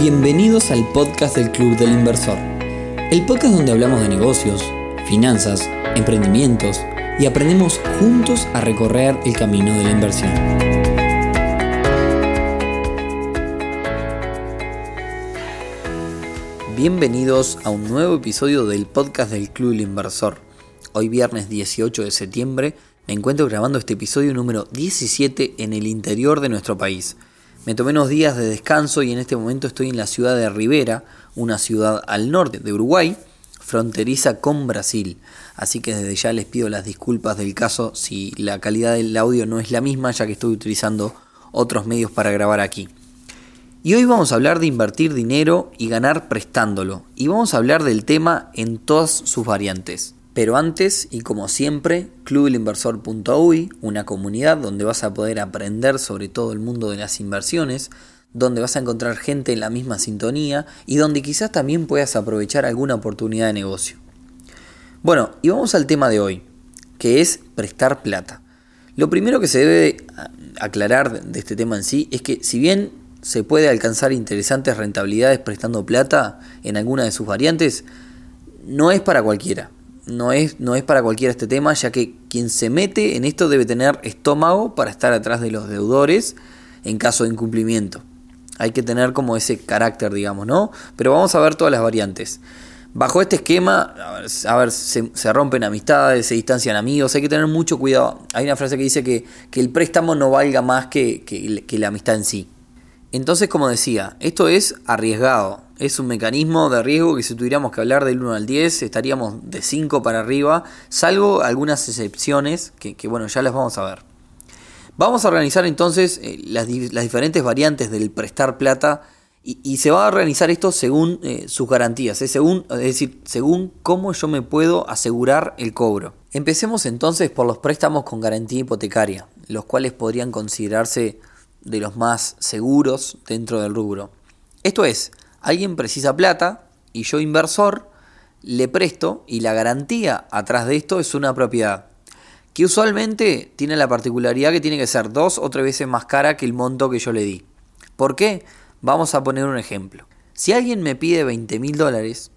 Bienvenidos al podcast del Club del Inversor, el podcast donde hablamos de negocios, finanzas, emprendimientos y aprendemos juntos a recorrer el camino de la inversión. Bienvenidos a un nuevo episodio del podcast del Club del Inversor. Hoy viernes 18 de septiembre me encuentro grabando este episodio número 17 en el interior de nuestro país. Me tomé unos días de descanso y en este momento estoy en la ciudad de Rivera, una ciudad al norte de Uruguay, fronteriza con Brasil. Así que desde ya les pido las disculpas del caso si la calidad del audio no es la misma, ya que estoy utilizando otros medios para grabar aquí. Y hoy vamos a hablar de invertir dinero y ganar prestándolo. Y vamos a hablar del tema en todas sus variantes. Pero antes, y como siempre, clubelinversor.uy, una comunidad donde vas a poder aprender sobre todo el mundo de las inversiones, donde vas a encontrar gente en la misma sintonía y donde quizás también puedas aprovechar alguna oportunidad de negocio. Bueno, y vamos al tema de hoy, que es prestar plata. Lo primero que se debe aclarar de este tema en sí es que si bien se puede alcanzar interesantes rentabilidades prestando plata en alguna de sus variantes, no es para cualquiera no es, no es para cualquiera este tema, ya que quien se mete en esto debe tener estómago para estar atrás de los deudores en caso de incumplimiento. Hay que tener como ese carácter, digamos, ¿no? Pero vamos a ver todas las variantes. Bajo este esquema, a ver, se, rompen amistades, se distancian amigos, hay que tener mucho cuidado. Hay una frase que dice que, el préstamo no valga más que, que la amistad en sí. Entonces, como decía, esto es arriesgado. Es un mecanismo de riesgo que si tuviéramos que hablar del 1 al 10 estaríamos de 5 para arriba, salvo algunas excepciones que, bueno, ya las vamos a ver. Vamos a organizar entonces eh, las, diferentes variantes del prestar plata y, se va a organizar esto según eh, sus garantías, según, es decir, según cómo yo me puedo asegurar el cobro. Empecemos entonces por los préstamos con garantía hipotecaria, los cuales podrían considerarse de los más seguros dentro del rubro. Esto es, alguien precisa plata y yo inversor le presto y la garantía atrás de esto es una propiedad que usualmente tiene la particularidad que tiene que ser dos o tres veces más cara que el monto que yo le di. ¿Por qué? Vamos a poner un ejemplo. Si alguien me pide 20 mil dólares,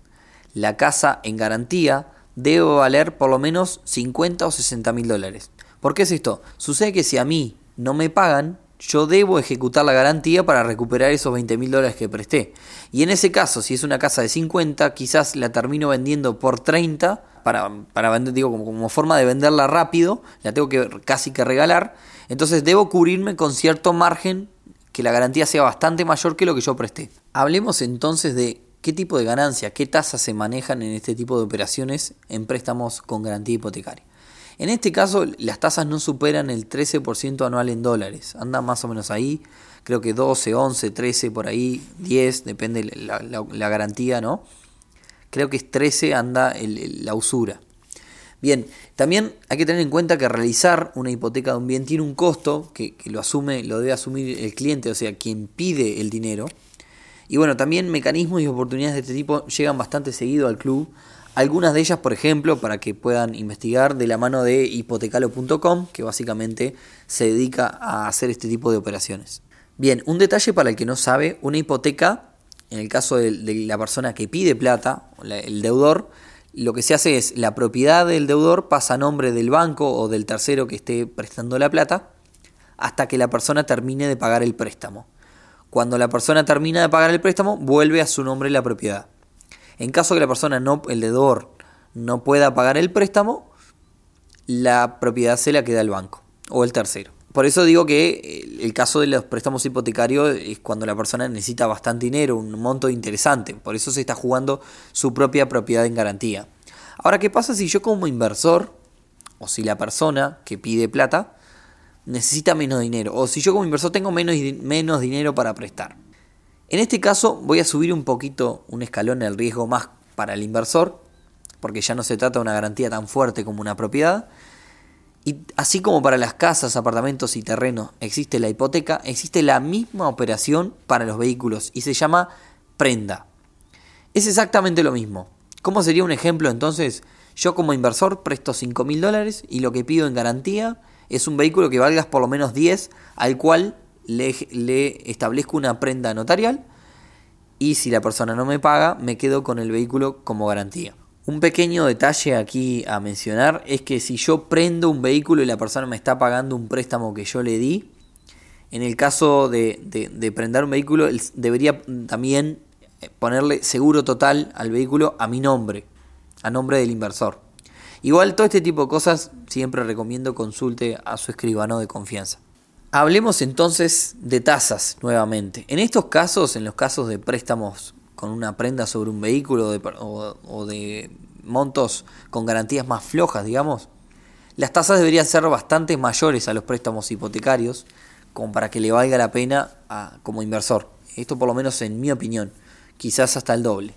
la casa en garantía debe valer por lo menos 50 o 60 mil dólares. ¿Por qué es esto? Sucede que si a mí no me pagan, yo debo ejecutar la garantía para recuperar esos 20 mil dólares que presté. Y en ese caso, si es una casa de 50, quizás la termino vendiendo por 30 para, para vender, digo, como, como, forma de venderla rápido, la tengo que casi que regalar. Entonces debo cubrirme con cierto margen que la garantía sea bastante mayor que lo que yo presté. Hablemos entonces de qué tipo de ganancia, qué tasas se manejan en este tipo de operaciones en préstamos con garantía hipotecaria. En este caso, las tasas no superan el 13% anual en dólares. Anda más o menos ahí. Creo que 12, 11, 13, por ahí, 10, depende la, la, garantía, ¿no? Creo que es 13 anda la usura. Bien, también hay que tener en cuenta que realizar una hipoteca de un bien tiene un costo que, que, lo asume, lo debe asumir el cliente, o sea, quien pide el dinero. Y bueno, también mecanismos y oportunidades de este tipo llegan bastante seguido al club, algunas de ellas, por ejemplo, para que puedan investigar de la mano de hipotecalo.com, que básicamente se dedica a hacer este tipo de operaciones. Bien, un detalle para el que no sabe, una hipoteca, en el caso de, la persona que pide plata, el deudor, lo que se hace es la propiedad del deudor pasa a nombre del banco o del tercero que esté prestando la plata hasta que la persona termine de pagar el préstamo. Cuando la persona termina de pagar el préstamo, vuelve a su nombre la propiedad. En caso que la persona no, el deudor, no pueda pagar el préstamo, la propiedad se la queda el banco o el tercero. Por eso digo que el caso de los préstamos hipotecarios es cuando la persona necesita bastante dinero, un monto interesante. Por eso se está jugando su propia propiedad en garantía. Ahora, ¿qué pasa si yo como inversor, o si la persona que pide plata, necesita menos dinero? O si yo como inversor tengo menos, menos dinero para prestar. En este caso voy a subir un poquito un escalón el riesgo más para el inversor, porque ya no se trata de una garantía tan fuerte como una propiedad. Y así como para las casas, apartamentos y terrenos existe la hipoteca, existe la misma operación para los vehículos y se llama prenda. Es exactamente lo mismo. ¿Cómo sería un ejemplo entonces? Yo como inversor presto 5 mil dólares y lo que pido en garantía es un vehículo que valga por lo menos 10, al cual le, establezco una prenda notarial y si la persona no me paga, me quedo con el vehículo como garantía. Un pequeño detalle aquí a mencionar es que si yo prendo un vehículo y la persona me está pagando un préstamo que yo le di, en el caso de, de, prender un vehículo, debería también ponerle seguro total al vehículo a mi nombre, a nombre del inversor. Igual todo este tipo de cosas siempre recomiendo consulte a su escribano de confianza. Hablemos entonces de tasas nuevamente. En estos casos, en los casos de préstamos con una prenda sobre un vehículo o, de montos con garantías más flojas, digamos, las tasas deberían ser bastante mayores a los préstamos hipotecarios, como para que le valga la pena como inversor. Esto por lo menos en mi opinión, quizás hasta el doble.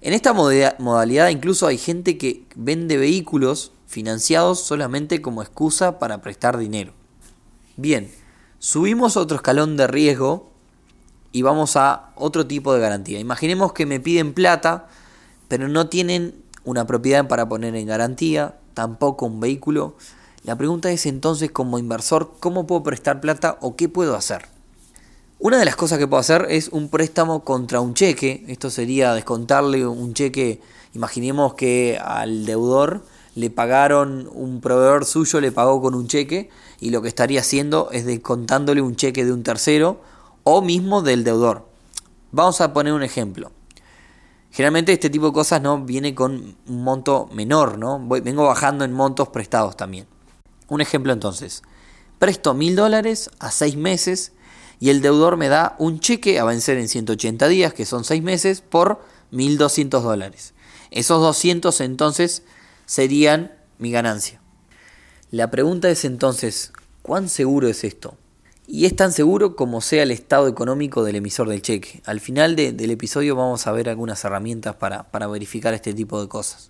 En esta modalidad incluso hay gente que vende vehículos financiados solamente como excusa para prestar dinero. Bien, subimos otro escalón de riesgo y vamos a otro tipo de garantía. Imaginemos que me piden plata, pero no tienen una propiedad para poner en garantía, tampoco un vehículo. La pregunta es entonces como inversor, ¿cómo puedo prestar plata o qué puedo hacer? Una de las cosas que puedo hacer es un préstamo contra un cheque. Esto sería descontarle un cheque. Imaginemos que al deudor le pagaron, un proveedor suyo le pagó con un cheque y lo que estaría haciendo es descontándole un cheque de un tercero o mismo del deudor. Vamos a poner un ejemplo. Generalmente este tipo de cosas no viene con un monto menor, ¿no? vengo bajando en montos prestados también. Un ejemplo entonces. Presto mil dólares a seis meses y el deudor me da un cheque a vencer en 180 días, que son 6 meses, por 1.200 dólares. Esos 200 entonces serían mi ganancia. La pregunta es entonces, ¿cuán seguro es esto? Y es tan seguro como sea el estado económico del emisor del cheque. Al final del episodio vamos a ver algunas herramientas para, para verificar este tipo de cosas.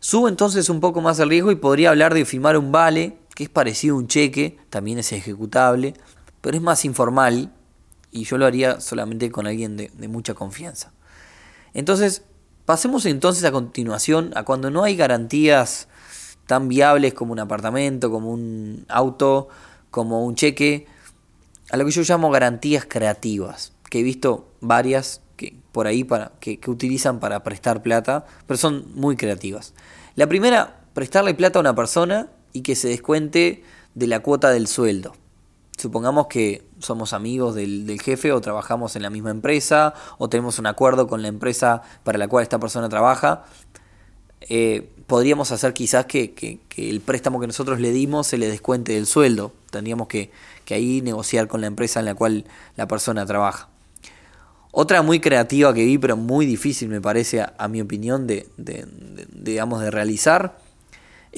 Subo entonces un poco más el riesgo y podría hablar de firmar un vale, que es parecido a un cheque, también es ejecutable, pero es más informal y yo lo haría solamente con alguien de, mucha confianza. Entonces, pasemos entonces a continuación a cuando no hay garantías tan viables como un apartamento, como un auto, como un cheque, a lo que yo llamo garantías creativas, que he visto varias que por ahí para, que, que utilizan para prestar plata, pero son muy creativas. La primera, prestarle plata a una persona y que se descuente de la cuota del sueldo supongamos que somos amigos del, jefe o trabajamos en la misma empresa o tenemos un acuerdo con la empresa para la cual esta persona trabaja, eh, podríamos hacer quizás que, el préstamo que nosotros le dimos se le descuente del sueldo. Tendríamos que, ahí negociar con la empresa en la cual la persona trabaja. Otra muy creativa que vi, pero muy difícil me parece, a, mi opinión, de, de realizar,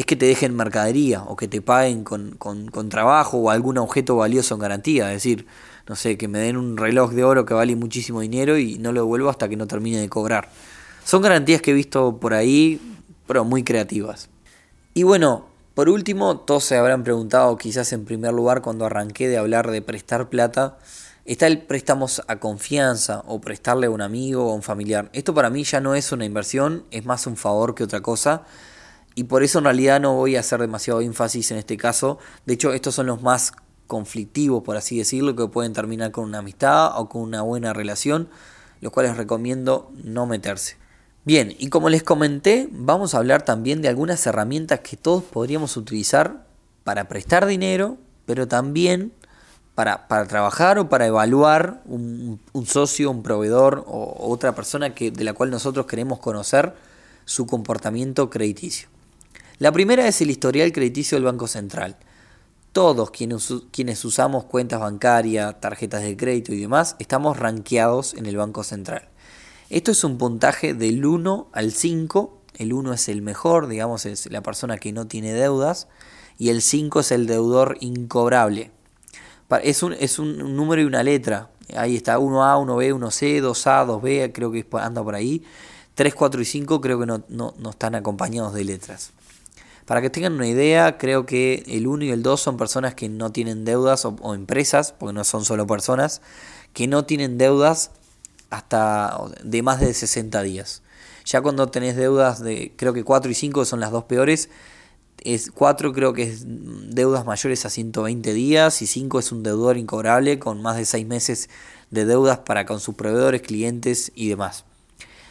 es que te dejen mercadería o que te paguen con, trabajo o algún objeto valioso en garantía. Es decir, no sé, que me den un reloj de oro que vale muchísimo dinero y no lo devuelvo hasta que no termine de cobrar. Son garantías que he visto por ahí, pero muy creativas. Y bueno, por último, todos se habrán preguntado, quizás en primer lugar, cuando arranqué de hablar de prestar plata, está el préstamo a confianza o prestarle a un amigo o a un familiar. Esto para mí ya no es una inversión, es más un favor que otra cosa y por eso en realidad no voy a hacer demasiado énfasis en este caso. De hecho, estos son los más conflictivos, por así decirlo, que pueden terminar con una amistad o con una buena relación, los cuales recomiendo no meterse. Bien, y como les comenté, vamos a hablar también de algunas herramientas que todos podríamos utilizar para prestar dinero, pero también para, trabajar o para evaluar un, un, socio, un proveedor o otra persona que, de la cual nosotros queremos conocer su comportamiento crediticio. La primera es el historial crediticio del Banco Central. Todos quienes, usamos cuentas bancarias, tarjetas de crédito y demás, estamos rankeados en el Banco Central. Esto es un puntaje del 1 al 5. El 1 es el mejor, digamos, es la persona que no tiene deudas. Y el 5 es el deudor incobrable. Es un, es un número y una letra. Ahí está 1A, 1B, 1C, 2A, 2B, creo que anda por ahí. 3, 4 y 5 creo que no, no están acompañados de letras. Para que tengan una idea, creo que el 1 y el 2 son personas que no tienen deudas o, empresas, porque no son solo personas, que no tienen deudas hasta de más de 60 días. Ya cuando tenés deudas de, creo que 4 y 5 son las dos peores, es 4 creo que es deudas mayores a 120 días y 5 es un deudor incobrable con más de 6 meses de deudas para con sus proveedores, clientes y demás.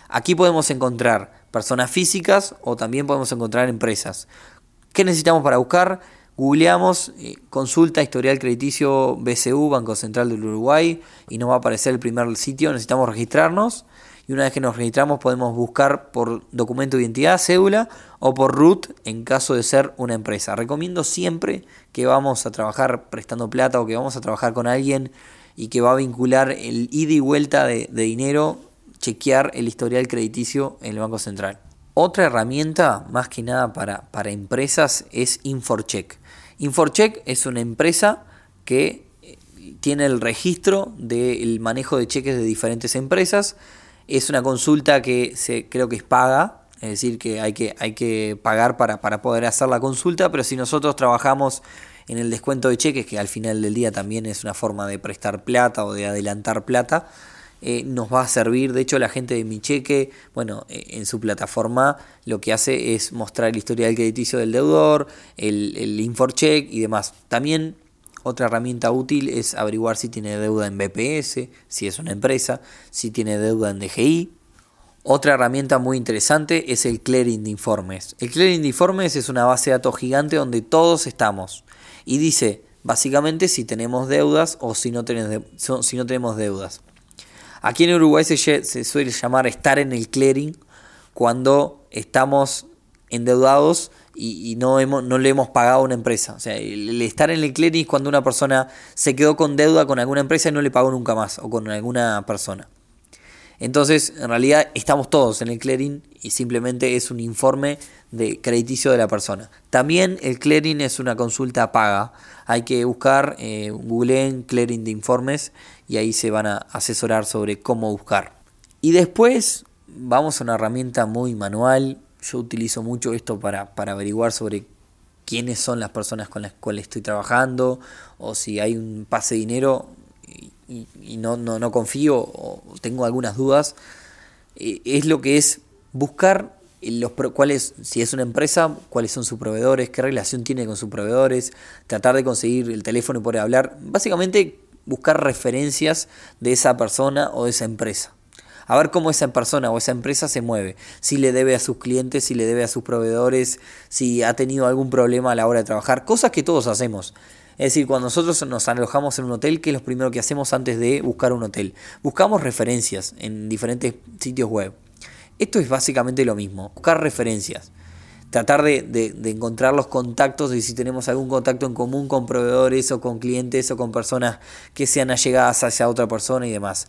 Aquí podemos encontrar personas físicas o también podemos encontrar empresas. ¿Qué necesitamos para buscar? Googleamos, eh, consulta historial crediticio BCU, Banco Central del Uruguay, y nos va a aparecer el primer sitio. Necesitamos registrarnos y una vez que nos registramos podemos buscar por documento de identidad, cédula o por root en caso de ser una empresa. Recomiendo siempre que vamos a trabajar prestando plata o que vamos a trabajar con alguien y que va a vincular el ida y vuelta de dinero chequear el historial crediticio en el Banco Central. Otra herramienta, más que nada para, para empresas, es InforCheck. InforCheck es una empresa que eh, tiene el registro del manejo de cheques de diferentes empresas. Es una consulta que se, creo que es paga, es decir, que hay que, hay que pagar para, para poder hacer la consulta, pero si nosotros trabajamos en el descuento de cheques, que al final del día también es una forma de prestar plata o de adelantar plata, eh, nos va a servir. De hecho, la gente de Mi Cheque, bueno, eh, en su plataforma lo que hace es mostrar el historial crediticio del deudor, el, el InforCheck y demás. También otra herramienta útil es averiguar si tiene deuda en BPS, si es una empresa, si tiene deuda en DGI. Otra herramienta muy interesante es el clearing de informes. El clearing de informes es una base de datos gigante donde todos estamos y dice básicamente si tenemos deudas o si no tenemos deudas. Aquí en Uruguay se, suele llamar estar en el clearing cuando estamos endeudados y, no, hemos, no le hemos pagado a una empresa. O sea, el, estar en el clearing es cuando una persona se quedó con deuda con alguna empresa y no le pagó nunca más o con alguna persona. Entonces, en realidad estamos todos en el clearing y simplemente es un informe de crediticio de la persona. También el clearing es una consulta paga. Hay que buscar, eh, googleen clearing de informes y ahí se van a asesorar sobre cómo buscar. Y después vamos a una herramienta muy manual. Yo utilizo mucho esto para, para averiguar sobre quiénes son las personas con las cuales estoy trabajando o si hay un pase de dinero y, no, no, no, confío o tengo algunas dudas. Eh, es lo que es buscar los cuáles, si es una empresa, cuáles son sus proveedores, qué relación tiene con sus proveedores, tratar de conseguir el teléfono y poder hablar. Básicamente buscar referencias de esa persona o de esa empresa. A ver cómo esa persona o esa empresa se mueve, si le debe a sus clientes, si le debe a sus proveedores, si ha tenido algún problema a la hora de trabajar, cosas que todos hacemos. Es decir, cuando nosotros nos alojamos en un hotel, ¿qué es lo primero que hacemos antes de buscar un hotel? Buscamos referencias en diferentes sitios web. Esto es básicamente lo mismo, buscar referencias tratar de, encontrar los contactos y si tenemos algún contacto en común con proveedores o con clientes o con personas que sean allegadas hacia otra persona y demás.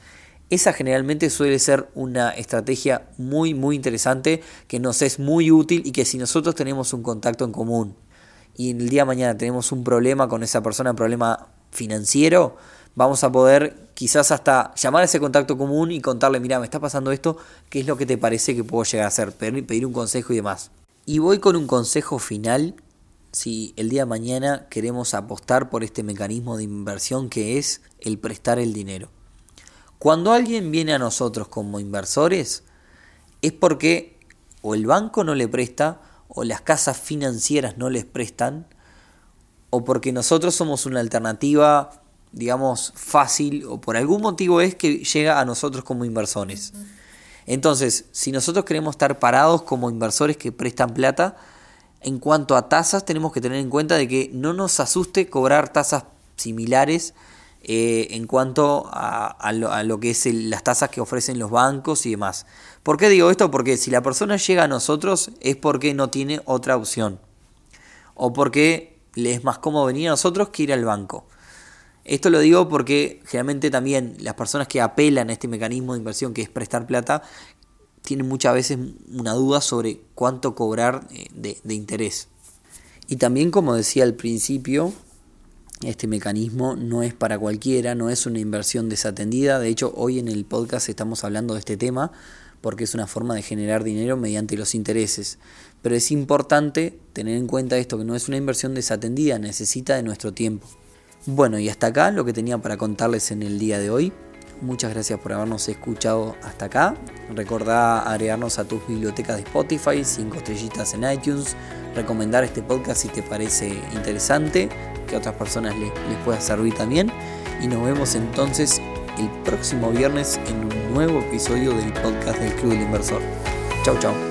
Esa generalmente suele ser una estrategia muy muy interesante que nos es muy útil y que si nosotros tenemos un contacto en común y en el día de mañana tenemos un problema con esa persona, un problema financiero, vamos a poder quizás hasta llamar a ese contacto común y contarle, mira, me está pasando esto, ¿qué es lo que te parece que puedo llegar a hacer? pedir un consejo y demás. Y voy con un consejo final si el día de mañana queremos apostar por este mecanismo de inversión que es el prestar el dinero. Cuando alguien viene a nosotros como inversores es porque o el banco no le presta o las casas financieras no les prestan o porque nosotros somos una alternativa digamos fácil o por algún motivo es que llega a nosotros como inversores. Entonces, si nosotros queremos estar parados como inversores que prestan plata, en cuanto a tasas, tenemos que tener en cuenta de que no nos asuste cobrar tasas similares eh, en cuanto a, lo, que es las tasas que ofrecen los bancos y demás. ¿Por qué digo esto? Porque si la persona llega a nosotros es porque no tiene otra opción. O porque le es más cómodo venir a nosotros que ir al banco. Esto lo digo porque generalmente también las personas que apelan a este mecanismo de inversión que es prestar plata tienen muchas veces una duda sobre cuánto cobrar eh, de, interés. Y también como decía al principio, este mecanismo no es para cualquiera, no es una inversión desatendida. De hecho, hoy en el podcast estamos hablando de este tema porque es una forma de generar dinero mediante los intereses. Pero es importante tener en cuenta esto, que no es una inversión desatendida, necesita de nuestro tiempo. Bueno, y hasta acá lo que tenía para contarles en el día de hoy. Muchas gracias por habernos escuchado hasta acá. Recordá agregarnos a tus bibliotecas de Spotify, 5 estrellitas en iTunes, recomendar este podcast si te parece interesante, que a otras personas les, les pueda servir también. Y nos vemos entonces el próximo viernes en un nuevo episodio del podcast del Club del Inversor. Chau, chau.